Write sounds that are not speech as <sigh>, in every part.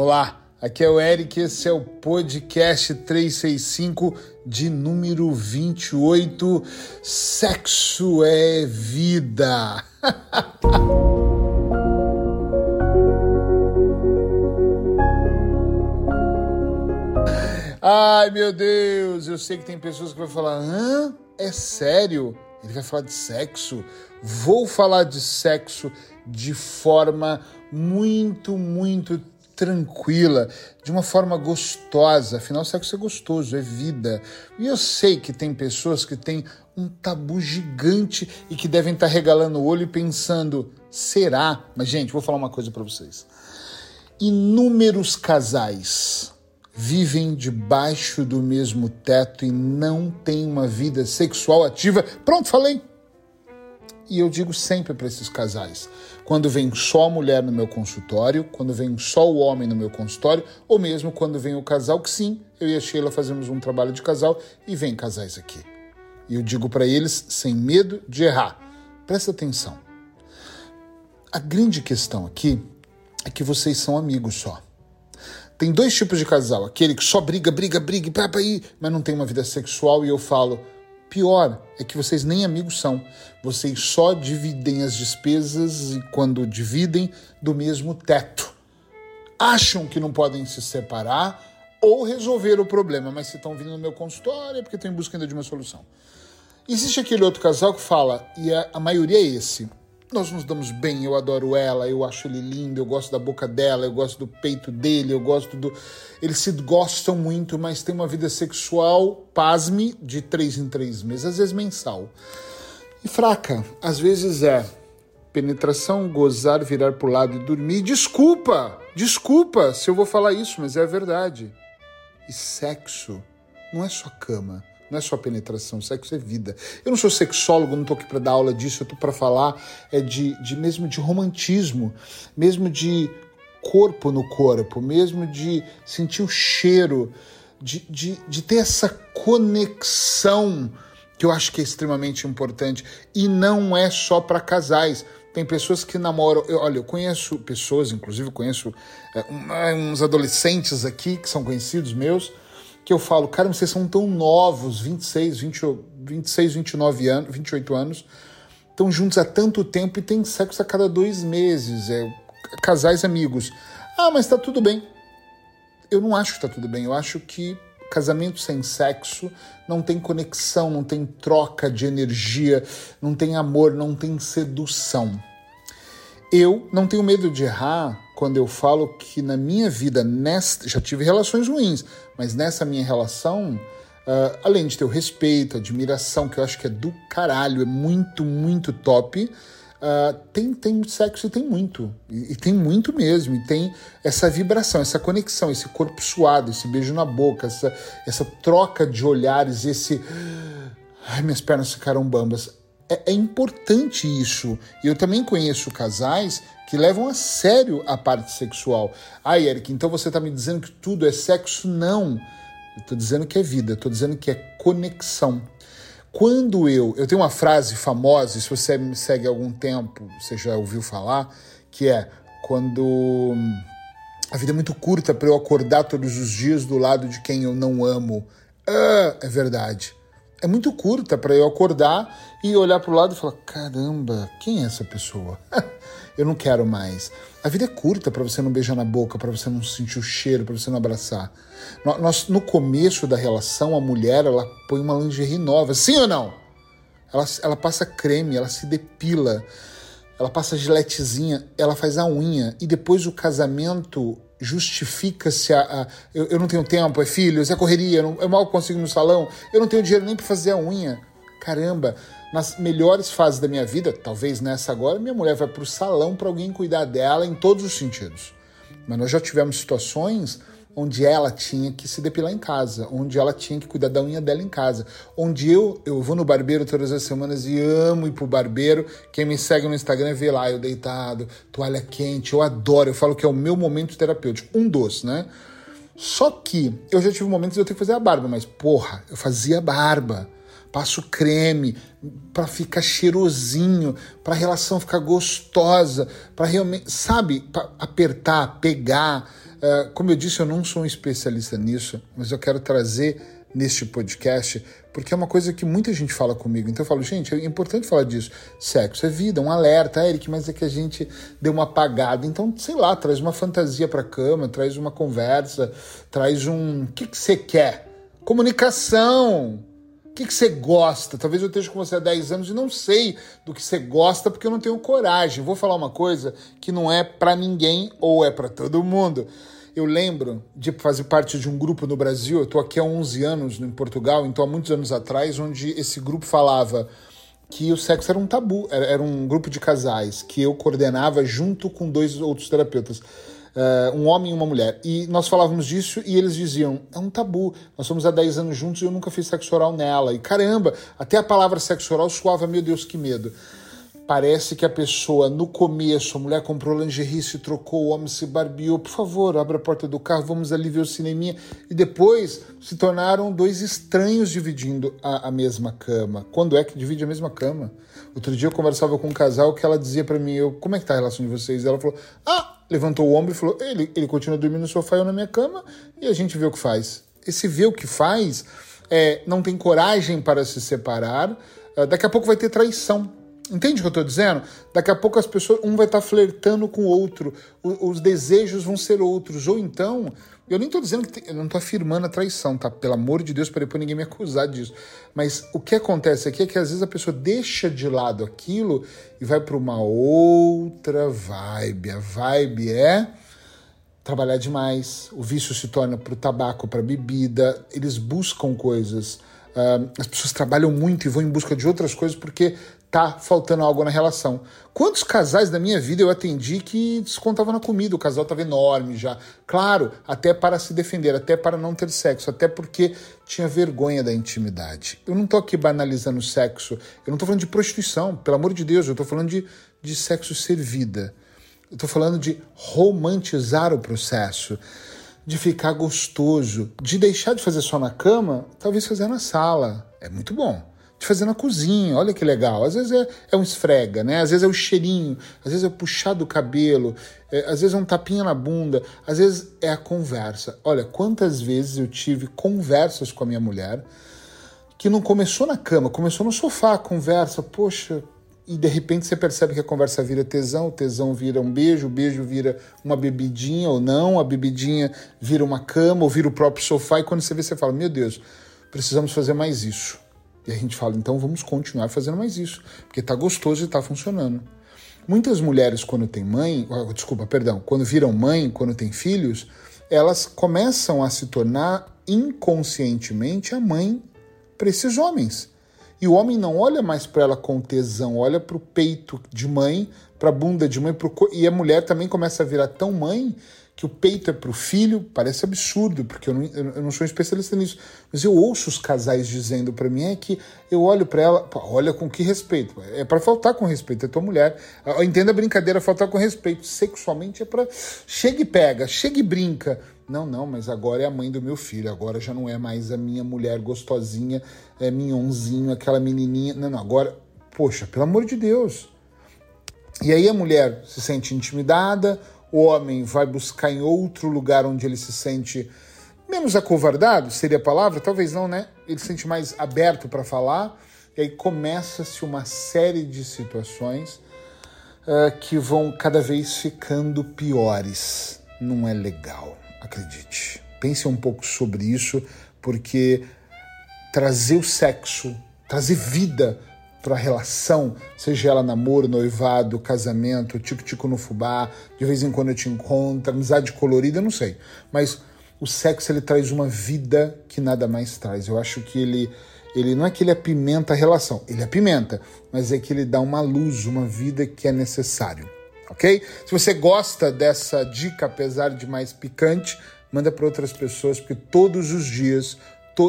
Olá, aqui é o Eric, esse é o podcast 365 de número 28. Sexo é vida. <laughs> Ai meu Deus, eu sei que tem pessoas que vão falar: hã? É sério? Ele vai falar de sexo? Vou falar de sexo de forma muito, muito tranquila, de uma forma gostosa. Afinal, sexo é gostoso, é vida. E eu sei que tem pessoas que têm um tabu gigante e que devem estar regalando o olho e pensando: será? Mas, gente, vou falar uma coisa para vocês. Inúmeros casais vivem debaixo do mesmo teto e não têm uma vida sexual ativa. Pronto, falei. E eu digo sempre para esses casais: quando vem só a mulher no meu consultório, quando vem só o homem no meu consultório, ou mesmo quando vem o casal, que sim, eu e a Sheila fazemos um trabalho de casal e vem casais aqui. E eu digo para eles sem medo de errar. Presta atenção. A grande questão aqui é que vocês são amigos só. Tem dois tipos de casal: aquele que só briga, briga, briga, mas não tem uma vida sexual, e eu falo Pior é que vocês nem amigos são. Vocês só dividem as despesas e, quando dividem, do mesmo teto. Acham que não podem se separar ou resolver o problema, mas se estão vindo no meu consultório é porque estão em busca ainda de uma solução. Existe aquele outro casal que fala, e a, a maioria é esse: nós nos damos bem, eu adoro ela, eu acho ele lindo, eu gosto da boca dela, eu gosto do peito dele, eu gosto do. Eles se gostam muito, mas tem uma vida sexual, pasme, de três em três meses, às vezes mensal. E fraca, às vezes é penetração, gozar, virar pro lado e dormir. Desculpa, desculpa se eu vou falar isso, mas é verdade. E sexo não é só cama. Não é só penetração, sexo é vida. Eu não sou sexólogo, não estou aqui para dar aula disso, eu estou para falar é de, de mesmo de romantismo, mesmo de corpo no corpo, mesmo de sentir o cheiro, de, de, de ter essa conexão que eu acho que é extremamente importante. E não é só para casais. Tem pessoas que namoram. Eu, olha, eu conheço pessoas, inclusive conheço é, uns adolescentes aqui que são conhecidos meus que eu falo, cara, vocês são tão novos, 26, 20, 26, 29 anos, 28 anos, estão juntos há tanto tempo e tem sexo a cada dois meses, é, casais amigos. Ah, mas tá tudo bem. Eu não acho que tá tudo bem, eu acho que casamento sem sexo não tem conexão, não tem troca de energia, não tem amor, não tem sedução. Eu não tenho medo de errar quando eu falo que na minha vida, nesta, já tive relações ruins, mas nessa minha relação, uh, além de ter o respeito, admiração, que eu acho que é do caralho, é muito, muito top. Uh, tem, tem sexo e tem muito. E, e, tem muito mesmo. E tem essa vibração, essa conexão, esse corpo suado, esse beijo na boca, essa, essa troca de olhares, esse. Ai, minhas pernas ficaram bambas é, é importante isso. Eu também conheço casais que levam a sério a parte sexual. Ah, Eric, então você está me dizendo que tudo é sexo? Não. Eu estou dizendo que é vida, estou dizendo que é conexão. Quando eu. Eu tenho uma frase famosa, se você me segue há algum tempo, você já ouviu falar, que é quando. A vida é muito curta para eu acordar todos os dias do lado de quem eu não amo. Ah, é verdade é muito curta para eu acordar e olhar para o lado e falar: caramba, quem é essa pessoa? <laughs> eu não quero mais. A vida é curta para você não beijar na boca, para você não sentir o cheiro, para você não abraçar. Nós, no começo da relação, a mulher ela põe uma lingerie nova, sim ou não? Ela, ela passa creme, ela se depila, ela passa giletezinha, ela faz a unha e depois o casamento justifica-se a, a eu, eu, não tenho tempo, é filhos, é correria, eu, não, eu mal consigo no salão, eu não tenho dinheiro nem para fazer a unha. Caramba, nas melhores fases da minha vida, talvez nessa agora, minha mulher vai para o salão para alguém cuidar dela em todos os sentidos. Mas nós já tivemos situações onde ela tinha que se depilar em casa, onde ela tinha que cuidar da unha dela em casa, onde eu eu vou no barbeiro todas as semanas e amo ir pro barbeiro. Quem me segue no Instagram vê lá eu deitado, toalha quente, eu adoro, eu falo que é o meu momento terapêutico, um dos, né? Só que eu já tive momentos de eu ter que fazer a barba, mas porra, eu fazia barba passo creme para ficar cheirosinho, para a relação ficar gostosa, para realmente, sabe, pra apertar, pegar, como eu disse, eu não sou um especialista nisso, mas eu quero trazer neste podcast, porque é uma coisa que muita gente fala comigo. Então eu falo, gente, é importante falar disso. Sexo é vida, um alerta, ah, Eric, mas é que a gente deu uma apagada. Então, sei lá, traz uma fantasia para cama, traz uma conversa, traz um. O que, que você quer? Comunicação! Que, que você gosta? Talvez eu esteja com você há 10 anos e não sei do que você gosta porque eu não tenho coragem. Vou falar uma coisa que não é para ninguém ou é para todo mundo. Eu lembro de fazer parte de um grupo no Brasil, eu estou aqui há 11 anos em Portugal, então há muitos anos atrás, onde esse grupo falava que o sexo era um tabu, era um grupo de casais que eu coordenava junto com dois outros terapeutas. Uh, um homem e uma mulher. E nós falávamos disso e eles diziam: é um tabu. Nós somos há 10 anos juntos e eu nunca fiz sexo oral nela. E caramba, até a palavra sexo oral suava, meu Deus, que medo parece que a pessoa, no começo, a mulher comprou lingerie, se trocou, o homem se barbeou, por favor, abre a porta do carro, vamos ali ver o cineminha. E depois se tornaram dois estranhos dividindo a, a mesma cama. Quando é que divide a mesma cama? Outro dia eu conversava com um casal que ela dizia para mim, eu, como é que tá a relação de vocês? Ela falou, ah, levantou o ombro e falou, ele, ele continua dormindo no sofá, eu na minha cama, e a gente vê o que faz. Esse vê o que faz é, não tem coragem para se separar, uh, daqui a pouco vai ter traição Entende o que eu estou dizendo? Daqui a pouco as pessoas, um vai estar tá flertando com o outro, o, os desejos vão ser outros. Ou então, eu nem estou dizendo que, tem, eu não estou afirmando a traição, tá? Pelo amor de Deus, para depois ninguém me acusar disso. Mas o que acontece aqui é que às vezes a pessoa deixa de lado aquilo e vai para uma outra vibe. A vibe é trabalhar demais, o vício se torna para o tabaco, para bebida, eles buscam coisas. Uh, as pessoas trabalham muito e vão em busca de outras coisas porque tá faltando algo na relação. Quantos casais da minha vida eu atendi que descontavam na comida? O casal estava enorme já. Claro, até para se defender, até para não ter sexo, até porque tinha vergonha da intimidade. Eu não tô aqui banalizando sexo, eu não tô falando de prostituição, pelo amor de Deus, eu tô falando de, de sexo ser vida. Eu tô falando de romantizar o processo, de ficar gostoso, de deixar de fazer só na cama, talvez fazer na sala. É muito bom de fazer na cozinha. Olha que legal. Às vezes é, é um esfrega, né? Às vezes é o cheirinho, às vezes é puxar do cabelo, é, às vezes é um tapinha na bunda, às vezes é a conversa. Olha, quantas vezes eu tive conversas com a minha mulher que não começou na cama, começou no sofá, conversa, poxa, e de repente você percebe que a conversa vira tesão, o tesão vira um beijo, o beijo vira uma bebidinha ou não, a bebidinha vira uma cama ou vira o próprio sofá, e quando você vê, você fala: Meu Deus, precisamos fazer mais isso. E a gente fala, então vamos continuar fazendo mais isso, porque tá gostoso e tá funcionando. Muitas mulheres, quando têm mãe, desculpa, perdão, quando viram mãe, quando têm filhos, elas começam a se tornar inconscientemente a mãe para esses homens. E o homem não olha mais para ela com tesão, olha para o peito de mãe, para a bunda de mãe, pro... e a mulher também começa a virar tão mãe que o peito é para o filho, parece absurdo, porque eu não, eu não sou especialista nisso. Mas eu ouço os casais dizendo para mim é que eu olho para ela, pô, olha com que respeito. É para faltar com respeito, é tua mulher. Entenda a brincadeira, faltar com respeito. Sexualmente é para chega e pega, chega e brinca. Não, não, mas agora é a mãe do meu filho, agora já não é mais a minha mulher gostosinha, é minhonzinho, aquela menininha. Não, não, agora, poxa, pelo amor de Deus. E aí a mulher se sente intimidada, o homem vai buscar em outro lugar onde ele se sente menos acovardado, seria a palavra? Talvez não, né? Ele se sente mais aberto para falar, e aí começa-se uma série de situações uh, que vão cada vez ficando piores. Não é legal, acredite. Pense um pouco sobre isso, porque trazer o sexo, trazer vida para relação, seja ela namoro, noivado, casamento, tico-tico no fubá, de vez em quando eu te encontro, amizade colorida, não sei. Mas o sexo ele traz uma vida que nada mais traz. Eu acho que ele ele não é que ele apimenta a relação, ele apimenta, mas é que ele dá uma luz, uma vida que é necessário, ok? Se você gosta dessa dica, apesar de mais picante, manda para outras pessoas, porque todos os dias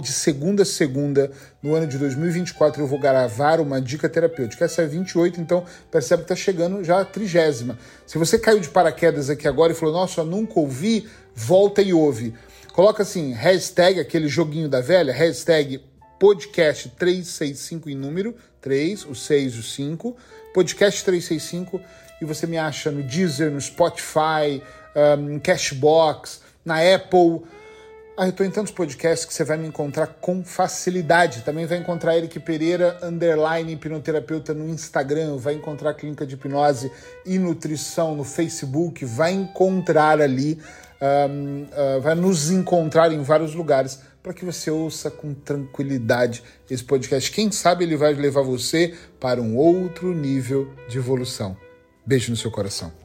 de segunda a segunda, no ano de 2024, eu vou gravar uma dica terapêutica. Essa é 28, então percebe que está chegando já a trigésima. Se você caiu de paraquedas aqui agora e falou, nossa, nunca ouvi, volta e ouve. Coloca assim, hashtag, aquele joguinho da velha, hashtag podcast 365 em número, 3, o 6, o 5, podcast 365, e você me acha no Deezer, no Spotify, um, Cashbox, na Apple. Ah, eu estou em tantos podcasts que você vai me encontrar com facilidade. Também vai encontrar Eric Pereira, underline hipnoterapeuta no Instagram, vai encontrar a Clínica de Hipnose e Nutrição no Facebook, vai encontrar ali, um, uh, vai nos encontrar em vários lugares para que você ouça com tranquilidade esse podcast. Quem sabe ele vai levar você para um outro nível de evolução. Beijo no seu coração.